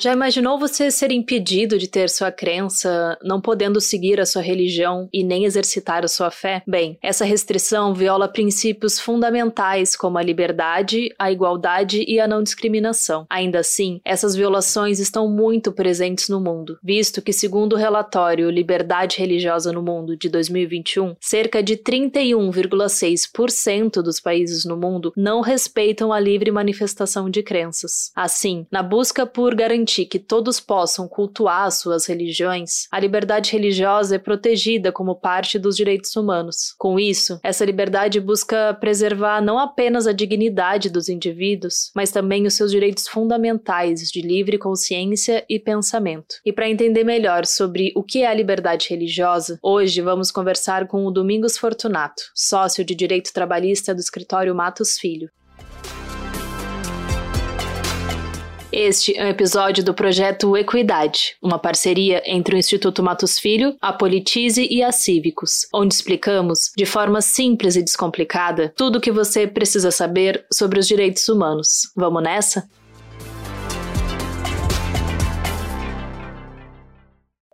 Já imaginou você ser impedido de ter sua crença, não podendo seguir a sua religião e nem exercitar a sua fé? Bem, essa restrição viola princípios fundamentais como a liberdade, a igualdade e a não discriminação. Ainda assim, essas violações estão muito presentes no mundo, visto que, segundo o relatório Liberdade Religiosa no Mundo de 2021, cerca de 31,6% dos países no mundo não respeitam a livre manifestação de crenças. Assim, na busca por garantir que todos possam cultuar suas religiões, a liberdade religiosa é protegida como parte dos direitos humanos. Com isso, essa liberdade busca preservar não apenas a dignidade dos indivíduos, mas também os seus direitos fundamentais de livre consciência e pensamento. E para entender melhor sobre o que é a liberdade religiosa, hoje vamos conversar com o Domingos Fortunato, sócio de direito trabalhista do escritório Matos Filho. Este é um episódio do projeto Equidade, uma parceria entre o Instituto Matos Filho, a Politize e a Cívicos, onde explicamos, de forma simples e descomplicada, tudo o que você precisa saber sobre os direitos humanos. Vamos nessa?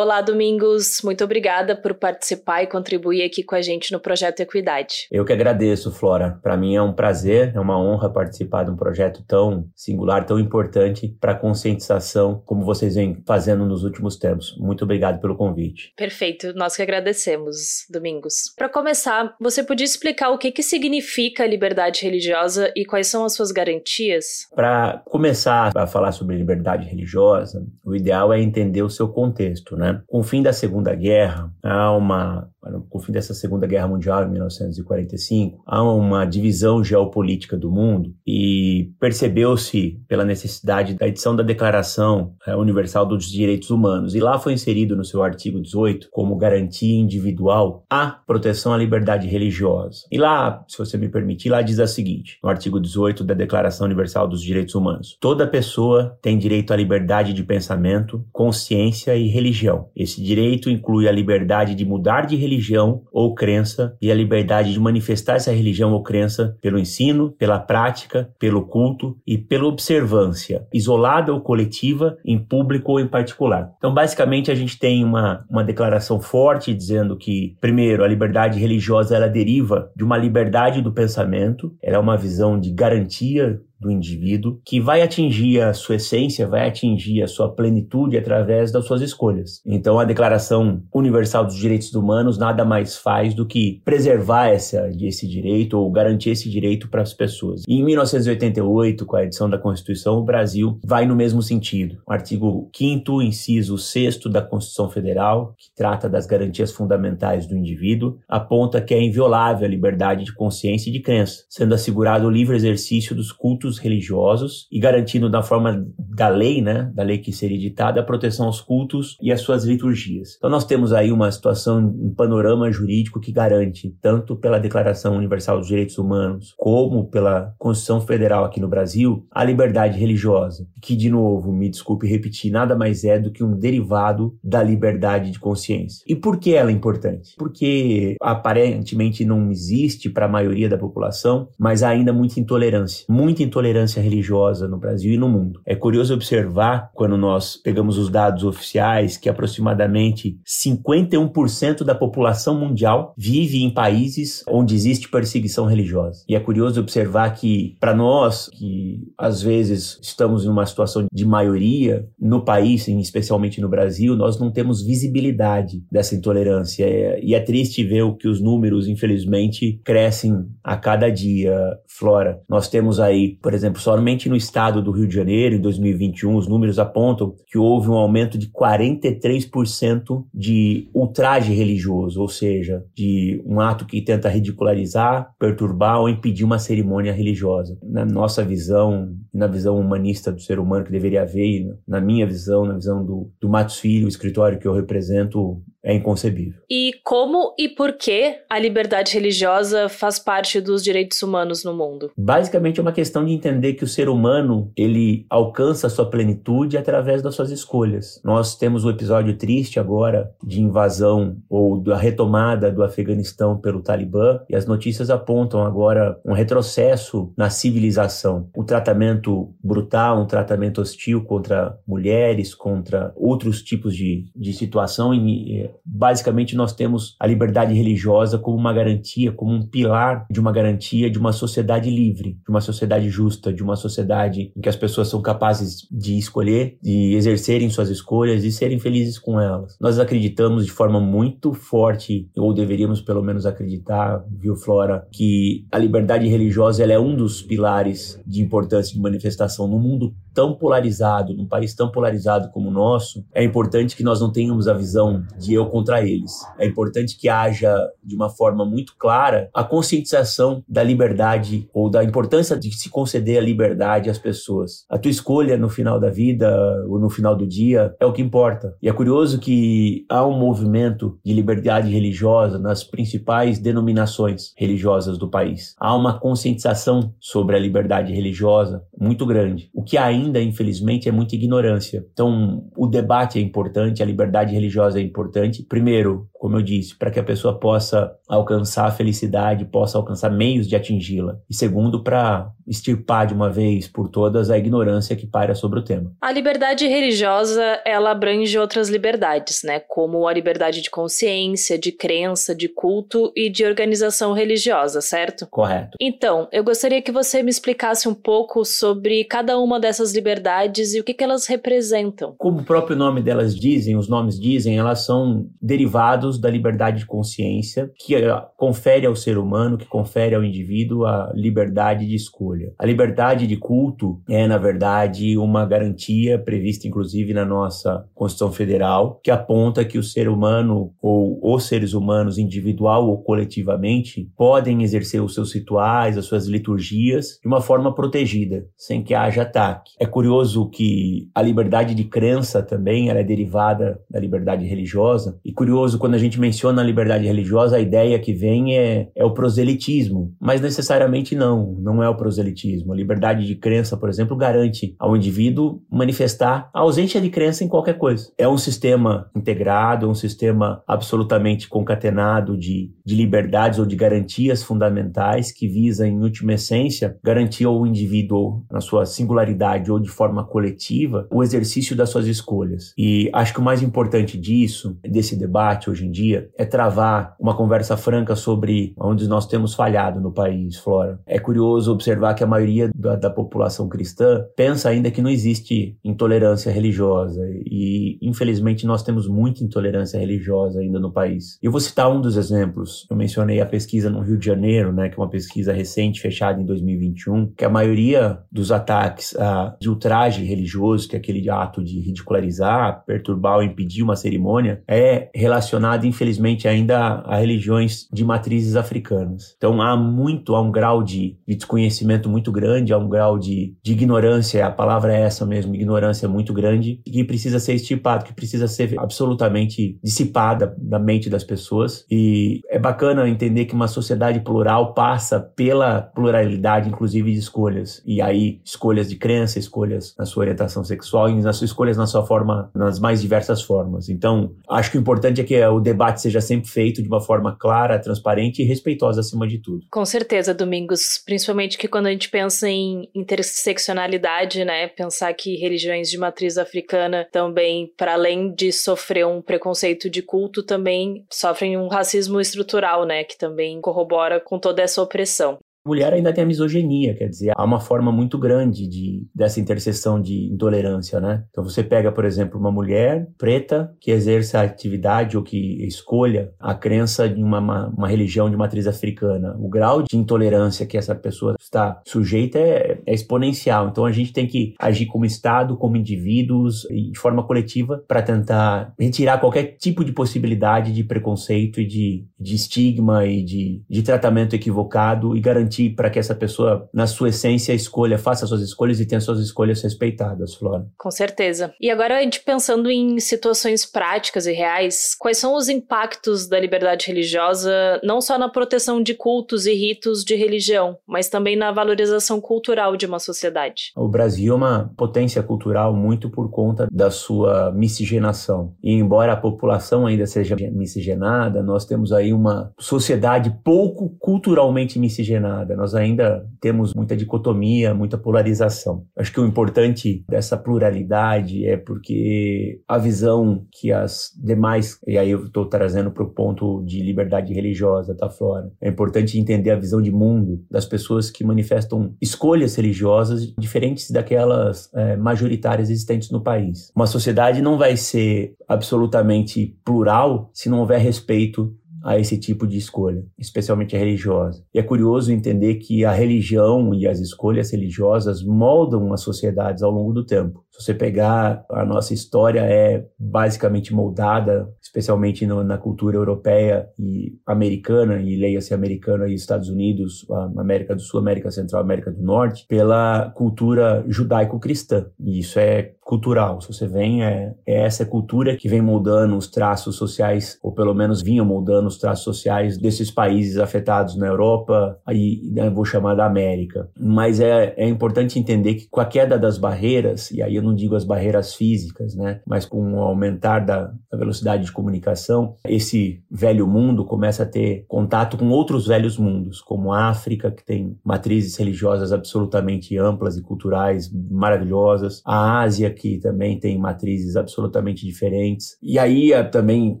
Olá, Domingos. Muito obrigada por participar e contribuir aqui com a gente no projeto Equidade. Eu que agradeço, Flora. Para mim é um prazer, é uma honra participar de um projeto tão singular, tão importante para a conscientização, como vocês vêm fazendo nos últimos tempos. Muito obrigado pelo convite. Perfeito. Nós que agradecemos, Domingos. Para começar, você podia explicar o que, que significa liberdade religiosa e quais são as suas garantias? Para começar a falar sobre liberdade religiosa, o ideal é entender o seu contexto, né? Com o fim da Segunda Guerra, há uma com o fim dessa Segunda Guerra Mundial em 1945, há uma divisão geopolítica do mundo e percebeu-se pela necessidade da edição da Declaração é, Universal dos Direitos Humanos e lá foi inserido no seu artigo 18 como garantia individual a proteção à liberdade religiosa. E lá, se você me permitir, lá diz a seguinte, no artigo 18 da Declaração Universal dos Direitos Humanos: toda pessoa tem direito à liberdade de pensamento, consciência e religião. Esse direito inclui a liberdade de mudar de religião religião ou crença e a liberdade de manifestar essa religião ou crença pelo ensino, pela prática, pelo culto e pela observância, isolada ou coletiva, em público ou em particular. Então, basicamente, a gente tem uma, uma declaração forte dizendo que, primeiro, a liberdade religiosa ela deriva de uma liberdade do pensamento, ela é uma visão de garantia do indivíduo, que vai atingir a sua essência, vai atingir a sua plenitude através das suas escolhas. Então, a Declaração Universal dos Direitos Humanos nada mais faz do que preservar essa, esse direito ou garantir esse direito para as pessoas. E em 1988, com a edição da Constituição, o Brasil vai no mesmo sentido. O artigo 5 inciso 6 da Constituição Federal, que trata das garantias fundamentais do indivíduo, aponta que é inviolável a liberdade de consciência e de crença, sendo assegurado o livre exercício dos cultos religiosos e garantindo da forma da lei, né, da lei que seria editada, a proteção aos cultos e às suas liturgias. Então nós temos aí uma situação, um panorama jurídico que garante, tanto pela Declaração Universal dos Direitos Humanos, como pela Constituição Federal aqui no Brasil, a liberdade religiosa, que de novo, me desculpe repetir, nada mais é do que um derivado da liberdade de consciência. E por que ela é importante? Porque aparentemente não existe para a maioria da população, mas ainda muita intolerância, muita intolerância intolerância religiosa no Brasil e no mundo. É curioso observar, quando nós pegamos os dados oficiais, que aproximadamente 51% da população mundial vive em países onde existe perseguição religiosa. E é curioso observar que, para nós, que às vezes estamos em uma situação de maioria no país, especialmente no Brasil, nós não temos visibilidade dessa intolerância. E é triste ver o que os números, infelizmente, crescem a cada dia, Flora. Nós temos aí, por exemplo, somente no estado do Rio de Janeiro, em 2021, os números apontam que houve um aumento de 43% de ultraje religioso, ou seja, de um ato que tenta ridicularizar, perturbar ou impedir uma cerimônia religiosa. Na nossa visão, na visão humanista do ser humano que deveria haver, na minha visão, na visão do, do Matos Filho, o escritório que eu represento, é inconcebível. E como e por que a liberdade religiosa faz parte dos direitos humanos no mundo? Basicamente é uma questão de entender que o ser humano, ele alcança a sua plenitude através das suas escolhas. Nós temos o um episódio triste agora de invasão ou da retomada do Afeganistão pelo Talibã e as notícias apontam agora um retrocesso na civilização. O tratamento brutal, um tratamento hostil contra mulheres, contra outros tipos de, de situação e basicamente nós temos a liberdade religiosa como uma garantia, como um pilar de uma garantia de uma sociedade livre, de uma sociedade justa, de uma sociedade em que as pessoas são capazes de escolher, de exercerem suas escolhas e serem felizes com elas. Nós acreditamos de forma muito forte, ou deveríamos pelo menos acreditar, viu, Flora, que a liberdade religiosa é um dos pilares de importância de manifestação no mundo tão polarizado, num país tão polarizado como o nosso. É importante que nós não tenhamos a visão de eu contra eles. É importante que haja, de uma forma muito clara, a conscientização da liberdade ou da importância de se conceder a liberdade às pessoas. A tua escolha no final da vida ou no final do dia é o que importa. E é curioso que há um movimento de liberdade religiosa nas principais denominações religiosas do país. Há uma conscientização sobre a liberdade religiosa muito grande. O que ainda, infelizmente, é muita ignorância. Então, o debate é importante, a liberdade religiosa é importante importante, primeiro, como eu disse, para que a pessoa possa alcançar a felicidade, possa alcançar meios de atingi-la. E segundo, para extirpar de uma vez por todas a ignorância que paira sobre o tema. A liberdade religiosa, ela abrange outras liberdades, né? Como a liberdade de consciência, de crença, de culto e de organização religiosa, certo? Correto. Então, eu gostaria que você me explicasse um pouco sobre cada uma dessas liberdades e o que, que elas representam. Como o próprio nome delas dizem, os nomes dizem, elas são derivados da liberdade de consciência, que eh, confere ao ser humano, que confere ao indivíduo a liberdade de escolha. A liberdade de culto é, na verdade, uma garantia prevista, inclusive, na nossa Constituição Federal, que aponta que o ser humano, ou os seres humanos, individual ou coletivamente, podem exercer os seus rituais, as suas liturgias, de uma forma protegida, sem que haja ataque. É curioso que a liberdade de crença também é derivada da liberdade religiosa, e curioso, quando a gente menciona a liberdade religiosa, a ideia que vem é, é o proselitismo, mas necessariamente não, não é o proselitismo. A liberdade de crença, por exemplo, garante ao indivíduo manifestar a ausência de crença em qualquer coisa. É um sistema integrado, é um sistema absolutamente concatenado de, de liberdades ou de garantias fundamentais que visa, em última essência, garantir ao indivíduo, na sua singularidade ou de forma coletiva, o exercício das suas escolhas. E acho que o mais importante disso, desse debate hoje em dia é travar uma conversa franca sobre onde nós temos falhado no país, Flora. É curioso observar que a maioria da, da população cristã pensa ainda que não existe intolerância religiosa e, infelizmente, nós temos muita intolerância religiosa ainda no país. Eu vou citar um dos exemplos. Eu mencionei a pesquisa no Rio de Janeiro, né, que é uma pesquisa recente, fechada em 2021, que a maioria dos ataques a, de ultraje religioso, que é aquele ato de ridicularizar, perturbar ou impedir uma cerimônia, é relacionado, infelizmente, ainda a, religiões de matrizes africanas. Então há muito, há um grau de, de desconhecimento muito grande, há um grau de, de, ignorância, a palavra é essa mesmo, ignorância muito grande, que precisa ser estipado, que precisa ser absolutamente dissipada da mente das pessoas. E é bacana entender que uma sociedade plural passa pela pluralidade, inclusive, de escolhas. E aí, escolhas de crença, escolhas na sua orientação sexual e nas suas escolhas na sua forma, nas mais diversas formas. Então, acho que o importante é que o debate seja sempre feito de uma forma clara, transparente e respeitosa acima de tudo. Com certeza, Domingos, principalmente que quando a gente pensa em interseccionalidade, né, pensar que religiões de matriz africana também, para além de sofrer um preconceito de culto, também sofrem um racismo estrutural, né, que também corrobora com toda essa opressão mulher ainda tem a misoginia, quer dizer, há uma forma muito grande de, dessa interseção de intolerância, né? Então você pega, por exemplo, uma mulher preta que exerça a atividade ou que escolha a crença de uma, uma, uma religião de matriz africana. O grau de intolerância que essa pessoa está sujeita é, é exponencial. Então a gente tem que agir como Estado, como indivíduos e de forma coletiva para tentar retirar qualquer tipo de possibilidade de preconceito e de, de estigma e de, de tratamento equivocado e garantir para que essa pessoa, na sua essência, escolha, faça suas escolhas e tenha suas escolhas respeitadas, Flora. Com certeza. E agora a gente pensando em situações práticas e reais, quais são os impactos da liberdade religiosa, não só na proteção de cultos e ritos de religião, mas também na valorização cultural de uma sociedade? O Brasil é uma potência cultural muito por conta da sua miscigenação. E embora a população ainda seja miscigenada, nós temos aí uma sociedade pouco culturalmente miscigenada nós ainda temos muita dicotomia, muita polarização. Acho que o importante dessa pluralidade é porque a visão que as demais, e aí eu estou trazendo para o ponto de liberdade religiosa, tá, Flora? É importante entender a visão de mundo das pessoas que manifestam escolhas religiosas diferentes daquelas é, majoritárias existentes no país. Uma sociedade não vai ser absolutamente plural se não houver respeito a esse tipo de escolha, especialmente a religiosa. E é curioso entender que a religião e as escolhas religiosas moldam as sociedades ao longo do tempo. Se você pegar a nossa história é basicamente moldada, especialmente no, na cultura europeia e americana, e leia-se americana e Estados Unidos, América do Sul, América Central, América do Norte, pela cultura judaico-cristã. E isso é cultural. Se você vem, é, é essa cultura que vem moldando os traços sociais, ou pelo menos vinha moldando os traços sociais desses países afetados na Europa, aí né, vou chamar da América. Mas é, é importante entender que com a queda das barreiras, e aí eu não digo as barreiras físicas, né, mas com o aumentar da, da velocidade de comunicação, esse velho mundo começa a ter contato com outros velhos mundos, como a África, que tem matrizes religiosas absolutamente amplas e culturais maravilhosas, a Ásia, que também tem matrizes absolutamente diferentes. E aí, também,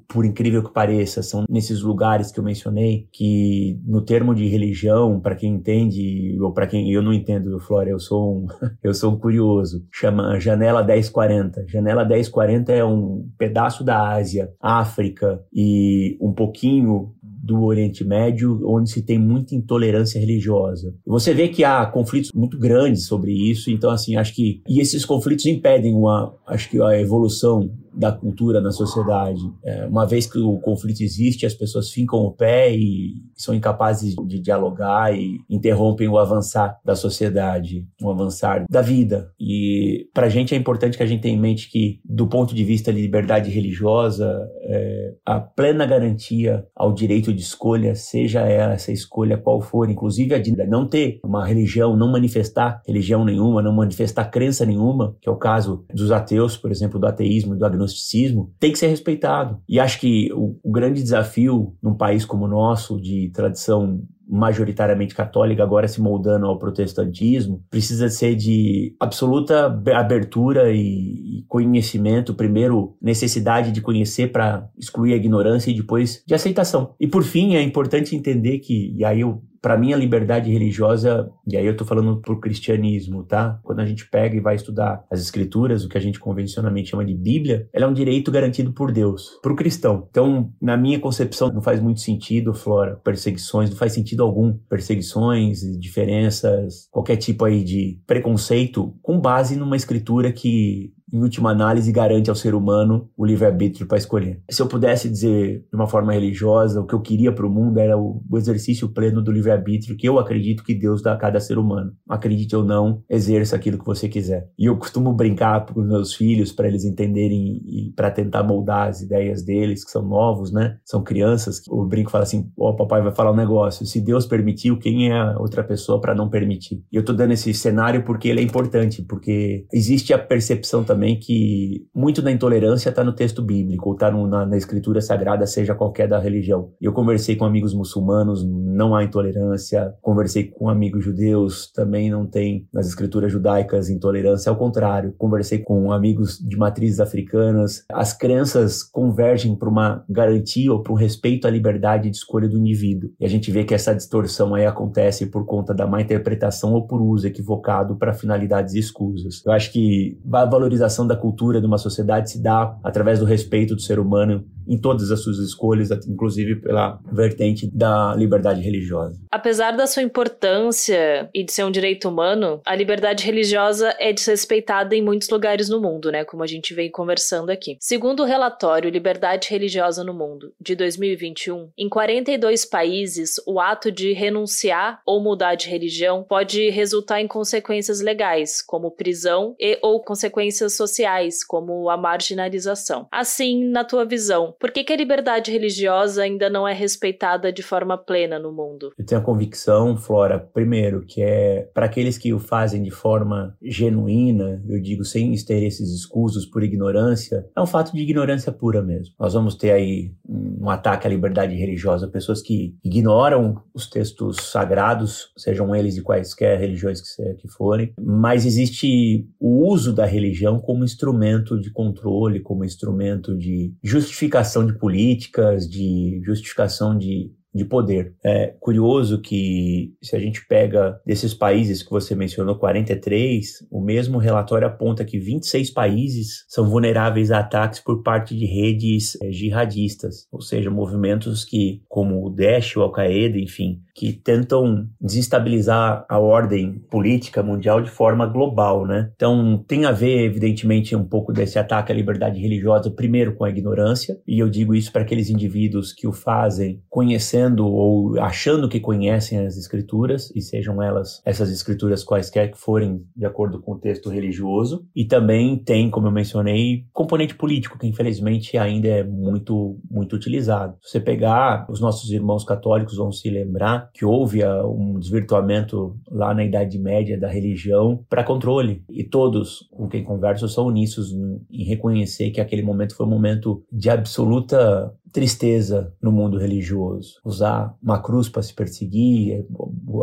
por incrível que pareça, são nesses lugares que eu mencionei que, no termo de religião, para quem entende, ou para quem eu não entendo, Flora, eu sou um, eu sou um curioso, chama Janela 1040. Janela 1040 é um pedaço da Ásia, África e um pouquinho do Oriente Médio, onde se tem muita intolerância religiosa. Você vê que há conflitos muito grandes sobre isso, então assim, acho que e esses conflitos impedem uma, acho que a evolução da cultura na sociedade. É, uma vez que o conflito existe, as pessoas ficam o pé e são incapazes de dialogar e interrompem o avançar da sociedade, o avançar da vida. E para a gente é importante que a gente tenha em mente que, do ponto de vista de liberdade religiosa, é, a plena garantia ao direito de escolha, seja essa escolha qual for, inclusive a de não ter uma religião, não manifestar religião nenhuma, não manifestar crença nenhuma, que é o caso dos ateus, por exemplo, do ateísmo e do agnosticismo agnosticismo tem que ser respeitado. E acho que o, o grande desafio num país como o nosso, de tradição majoritariamente católica, agora se moldando ao protestantismo, precisa ser de absoluta abertura e conhecimento. Primeiro, necessidade de conhecer para excluir a ignorância e depois de aceitação. E por fim, é importante entender que, e aí eu para mim a liberdade religiosa, e aí eu estou falando pro cristianismo, tá? Quando a gente pega e vai estudar as escrituras, o que a gente convencionalmente chama de Bíblia, ela é um direito garantido por Deus, para o cristão. Então, na minha concepção, não faz muito sentido, Flora, perseguições, não faz sentido algum, perseguições, diferenças, qualquer tipo aí de preconceito com base numa escritura que em última análise, garante ao ser humano o livre-arbítrio para escolher. Se eu pudesse dizer de uma forma religiosa, o que eu queria para o mundo era o, exercício pleno do livre-arbítrio que eu acredito que Deus dá a cada ser humano. Acredite ou não, exerça aquilo que você quiser. E eu costumo brincar com meus filhos para eles entenderem e para tentar moldar as ideias deles, que são novos, né? São crianças. O brinco fala assim: Ó, oh, papai vai falar um negócio. Se Deus permitiu, quem é a outra pessoa para não permitir? E eu tô dando esse cenário porque ele é importante, porque existe a percepção também que muito da intolerância está no texto bíblico, ou está na, na escritura sagrada, seja qualquer da religião. Eu conversei com amigos muçulmanos, não há intolerância. Conversei com amigos judeus, também não tem nas escrituras judaicas intolerância, ao contrário. Conversei com amigos de matrizes africanas. As crenças convergem para uma garantia ou para um respeito à liberdade de escolha do indivíduo. E a gente vê que essa distorção aí acontece por conta da má interpretação ou por uso equivocado para finalidades escusas. Eu acho que a valorização da cultura de uma sociedade se dá através do respeito do ser humano em todas as suas escolhas, inclusive pela vertente da liberdade religiosa. Apesar da sua importância e de ser um direito humano, a liberdade religiosa é desrespeitada em muitos lugares no mundo, né, como a gente vem conversando aqui. Segundo o relatório Liberdade Religiosa no Mundo, de 2021, em 42 países, o ato de renunciar ou mudar de religião pode resultar em consequências legais, como prisão e ou consequências sociais, como a marginalização. Assim, na tua visão, por que, que a liberdade religiosa ainda não é respeitada de forma plena no mundo? Eu tenho a convicção, Flora, primeiro, que é para aqueles que o fazem de forma genuína, eu digo sem interesses escusos por ignorância, é um fato de ignorância pura mesmo. Nós vamos ter aí um ataque à liberdade religiosa, pessoas que ignoram os textos sagrados, sejam eles de quaisquer religiões que forem, mas existe o uso da religião como instrumento de controle, como instrumento de justificação de políticas, de justificação de de poder. É curioso que, se a gente pega desses países que você mencionou, 43, o mesmo relatório aponta que 26 países são vulneráveis a ataques por parte de redes é, jihadistas, ou seja, movimentos que, como o Daesh, o Al-Qaeda, enfim, que tentam desestabilizar a ordem política mundial de forma global, né? Então, tem a ver, evidentemente, um pouco desse ataque à liberdade religiosa, primeiro com a ignorância, e eu digo isso para aqueles indivíduos que o fazem conhecendo conhecendo ou achando que conhecem as escrituras, e sejam elas essas escrituras quaisquer que forem de acordo com o texto religioso, e também tem, como eu mencionei, componente político, que infelizmente ainda é muito, muito utilizado. Se você pegar, os nossos irmãos católicos vão se lembrar que houve ah, um desvirtuamento lá na Idade Média da religião para controle, e todos com quem converso são unissos em reconhecer que aquele momento foi um momento de absoluta tristeza no mundo religioso. Usar uma cruz para se perseguir,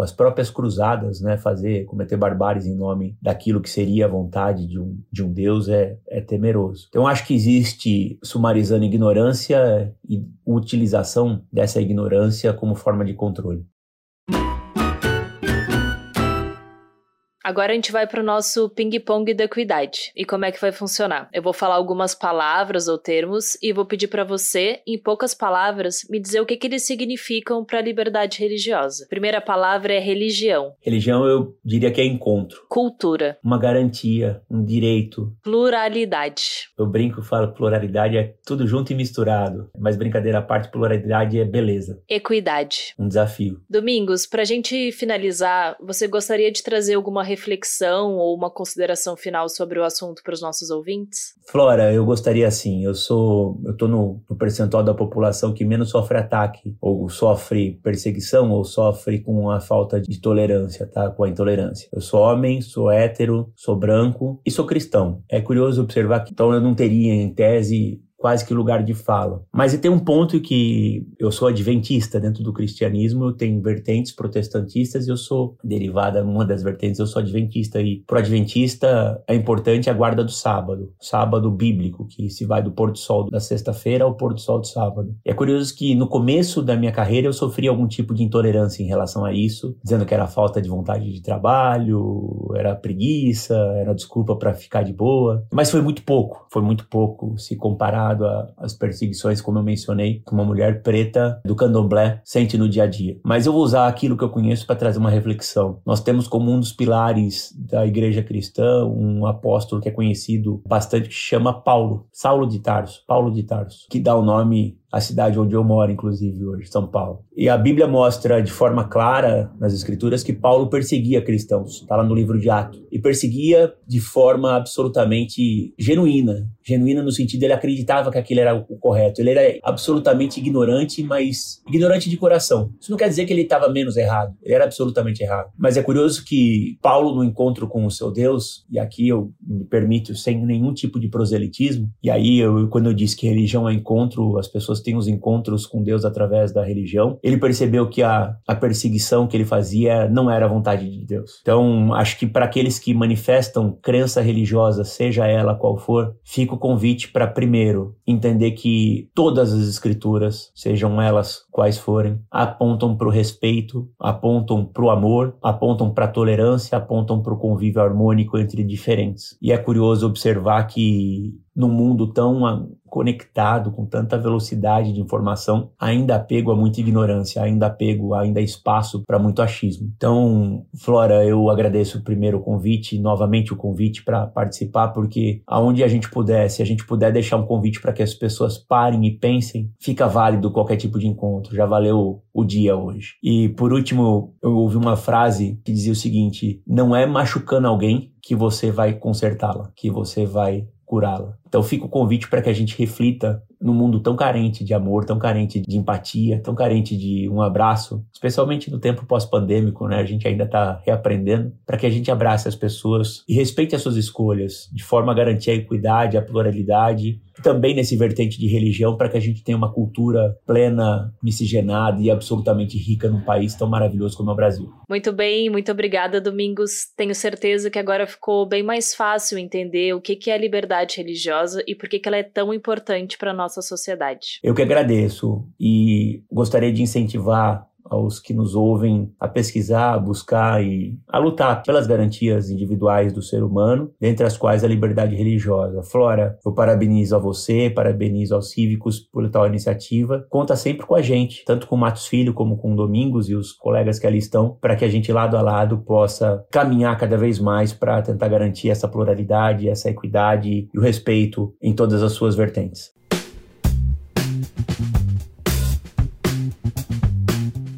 as próprias cruzadas, né, fazer, cometer barbáries em nome daquilo que seria a vontade de um, de um Deus é, é temeroso. Então acho que existe, sumarizando ignorância e utilização dessa ignorância como forma de controle. Agora a gente vai para o nosso ping-pong da equidade. E como é que vai funcionar? Eu vou falar algumas palavras ou termos e vou pedir para você, em poucas palavras, me dizer o que, que eles significam para a liberdade religiosa. primeira palavra é religião. Religião eu diria que é encontro. Cultura. Uma garantia, um direito. Pluralidade. Eu brinco, falo pluralidade é tudo junto e misturado. Mas brincadeira à parte, pluralidade é beleza. Equidade. Um desafio. Domingos, para a gente finalizar, você gostaria de trazer alguma reflexão ou uma consideração final sobre o assunto para os nossos ouvintes? Flora, eu gostaria assim, eu sou, eu tô no, no percentual da população que menos sofre ataque, ou sofre perseguição, ou sofre com a falta de tolerância, tá? Com a intolerância. Eu sou homem, sou hétero, sou branco e sou cristão. É curioso observar que então eu não teria em tese quase que lugar de fala. Mas tem um ponto que eu sou adventista dentro do cristianismo, eu tenho vertentes protestantistas e eu sou derivada uma das vertentes, eu sou adventista e pro adventista é importante a guarda do sábado, sábado bíblico, que se vai do pôr do sol da sexta-feira ao pôr do sol do sábado. E é curioso que no começo da minha carreira eu sofri algum tipo de intolerância em relação a isso, dizendo que era falta de vontade de trabalho, era preguiça, era desculpa para ficar de boa, mas foi muito pouco, foi muito pouco se comparado relacionado às perseguições, como eu mencionei, que uma mulher preta do candomblé sente no dia a dia. Mas eu vou usar aquilo que eu conheço para trazer uma reflexão. Nós temos como um dos pilares da igreja cristã um apóstolo que é conhecido bastante que chama Paulo, Saulo de Tarso, Paulo de Tarso, que dá o nome a cidade onde eu moro, inclusive, hoje, São Paulo. E a Bíblia mostra de forma clara nas Escrituras que Paulo perseguia cristãos, está lá no livro de Atos, e perseguia de forma absolutamente genuína. Genuína no sentido ele acreditava que aquilo era o correto. Ele era absolutamente ignorante, mas ignorante de coração. Isso não quer dizer que ele estava menos errado. Ele era absolutamente errado. Mas é curioso que Paulo, no encontro com o seu Deus, e aqui eu me permito sem nenhum tipo de proselitismo, e aí eu, quando eu disse que religião é encontro, as pessoas tem os encontros com Deus através da religião, ele percebeu que a, a perseguição que ele fazia não era a vontade de Deus. Então, acho que para aqueles que manifestam crença religiosa, seja ela qual for, fica o convite para, primeiro, entender que todas as escrituras, sejam elas quais forem, apontam para o respeito, apontam para o amor, apontam para a tolerância, apontam para o convívio harmônico entre diferentes. E é curioso observar que num mundo tão conectado, com tanta velocidade de informação, ainda apego a muita ignorância, ainda apego, ainda espaço para muito achismo. Então, Flora, eu agradeço primeiro o convite, novamente o convite para participar, porque aonde a gente puder, se a gente puder deixar um convite para que as pessoas parem e pensem, fica válido qualquer tipo de encontro, já valeu o dia hoje. E por último, eu ouvi uma frase que dizia o seguinte: não é machucando alguém que você vai consertá-la, que você vai curá-la. Então fica o convite para que a gente reflita num mundo tão carente de amor, tão carente de empatia, tão carente de um abraço, especialmente no tempo pós-pandêmico, né? A gente ainda está reaprendendo, para que a gente abrace as pessoas e respeite as suas escolhas, de forma a garantir a equidade, a pluralidade, também nesse vertente de religião, para que a gente tenha uma cultura plena, miscigenada e absolutamente rica num país tão maravilhoso como é o Brasil. Muito bem, muito obrigada, Domingos. Tenho certeza que agora ficou bem mais fácil entender o que é a liberdade religiosa e por que ela é tão importante para nossa sociedade. Eu que agradeço e gostaria de incentivar aos que nos ouvem a pesquisar, a buscar e a lutar pelas garantias individuais do ser humano, dentre as quais a liberdade religiosa. Flora, eu parabenizo a você, parabenizo aos cívicos por tal iniciativa. Conta sempre com a gente, tanto com o Matos Filho como com o Domingos e os colegas que ali estão, para que a gente lado a lado possa caminhar cada vez mais para tentar garantir essa pluralidade, essa equidade e o respeito em todas as suas vertentes.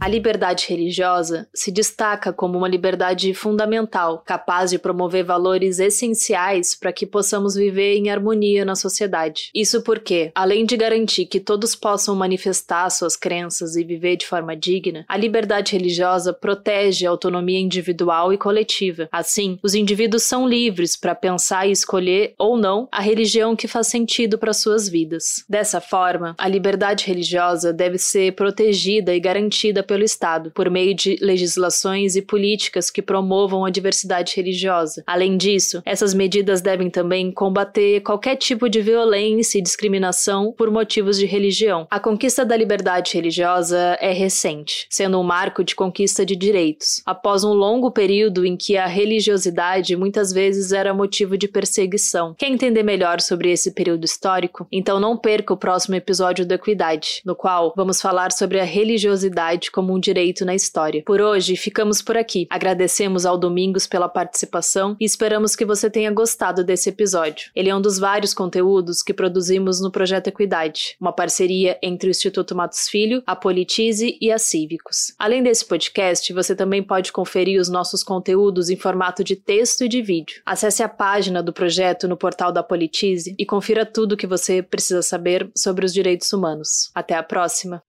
A liberdade religiosa se destaca como uma liberdade fundamental, capaz de promover valores essenciais para que possamos viver em harmonia na sociedade. Isso porque, além de garantir que todos possam manifestar suas crenças e viver de forma digna, a liberdade religiosa protege a autonomia individual e coletiva. Assim, os indivíduos são livres para pensar e escolher ou não a religião que faz sentido para suas vidas. Dessa forma, a liberdade religiosa deve ser protegida e garantida pelo pelo Estado, por meio de legislações e políticas que promovam a diversidade religiosa. Além disso, essas medidas devem também combater qualquer tipo de violência e discriminação por motivos de religião. A conquista da liberdade religiosa é recente, sendo um marco de conquista de direitos, após um longo período em que a religiosidade muitas vezes era motivo de perseguição. Quer entender melhor sobre esse período histórico? Então não perca o próximo episódio do Equidade, no qual vamos falar sobre a religiosidade como como um direito na história. Por hoje, ficamos por aqui. Agradecemos ao Domingos pela participação e esperamos que você tenha gostado desse episódio. Ele é um dos vários conteúdos que produzimos no Projeto Equidade, uma parceria entre o Instituto Matos Filho, a Politize e a Cívicos. Além desse podcast, você também pode conferir os nossos conteúdos em formato de texto e de vídeo. Acesse a página do projeto no portal da Politize e confira tudo o que você precisa saber sobre os direitos humanos. Até a próxima!